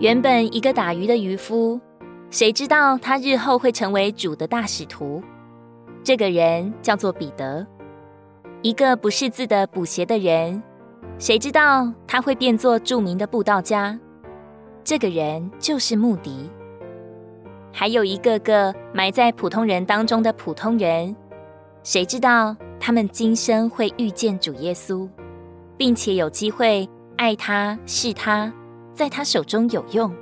原本一个打鱼的渔夫，谁知道他日后会成为主的大使徒？这个人叫做彼得。一个不识字的补鞋的人，谁知道他会变作著名的布道家？这个人就是穆迪。还有一个个埋在普通人当中的普通人，谁知道他们今生会遇见主耶稣，并且有机会爱他、是他。在他手中有用。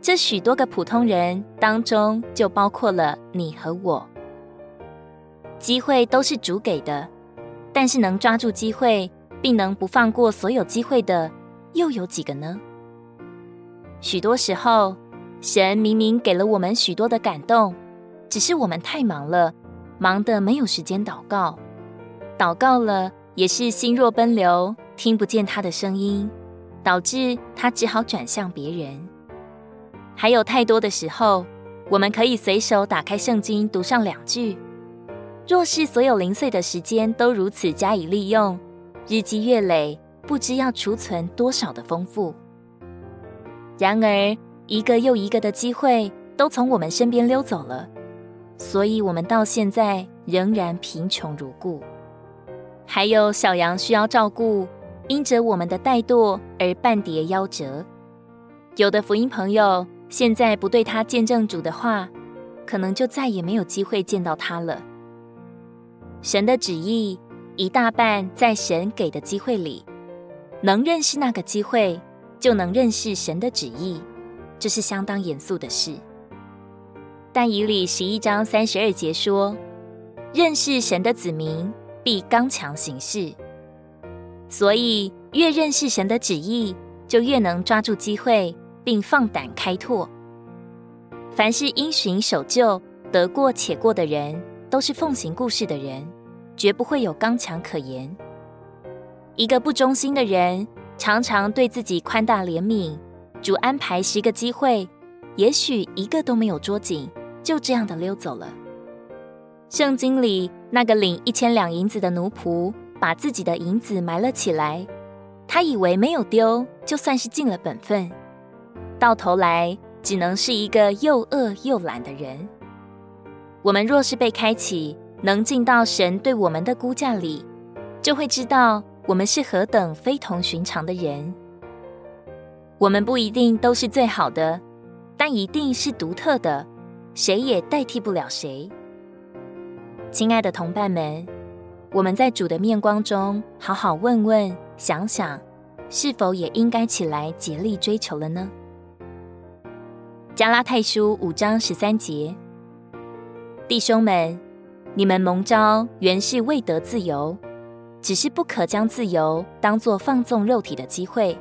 这许多个普通人当中，就包括了你和我。机会都是主给的，但是能抓住机会，并能不放过所有机会的，又有几个呢？许多时候，神明明给了我们许多的感动，只是我们太忙了，忙得没有时间祷告。祷告了，也是心若奔流，听不见他的声音。导致他只好转向别人。还有太多的时候，我们可以随手打开圣经读上两句。若是所有零碎的时间都如此加以利用，日积月累，不知要储存多少的丰富。然而，一个又一个的机会都从我们身边溜走了，所以我们到现在仍然贫穷如故。还有小羊需要照顾。因着我们的怠惰而半跌夭折，有的福音朋友现在不对他见证主的话，可能就再也没有机会见到他了。神的旨意一大半在神给的机会里，能认识那个机会，就能认识神的旨意，这是相当严肃的事。但以理十一章三十二节说：“认识神的子民，必刚强行事。”所以，越认识神的旨意，就越能抓住机会，并放胆开拓。凡是因循守旧、得过且过的人，都是奉行故事的人，绝不会有刚强可言。一个不忠心的人，常常对自己宽大怜悯，主安排十个机会，也许一个都没有捉紧，就这样的溜走了。圣经里那个领一千两银子的奴仆。把自己的银子埋了起来，他以为没有丢，就算是尽了本分。到头来，只能是一个又饿又懒的人。我们若是被开启，能进到神对我们的估价里，就会知道我们是何等非同寻常的人。我们不一定都是最好的，但一定是独特的，谁也代替不了谁。亲爱的同伴们。我们在主的面光中，好好问问、想想，是否也应该起来竭力追求了呢？加拉太书五章十三节，弟兄们，你们蒙召原是为得自由，只是不可将自由当作放纵肉体的机会，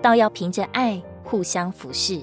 倒要凭着爱互相服侍。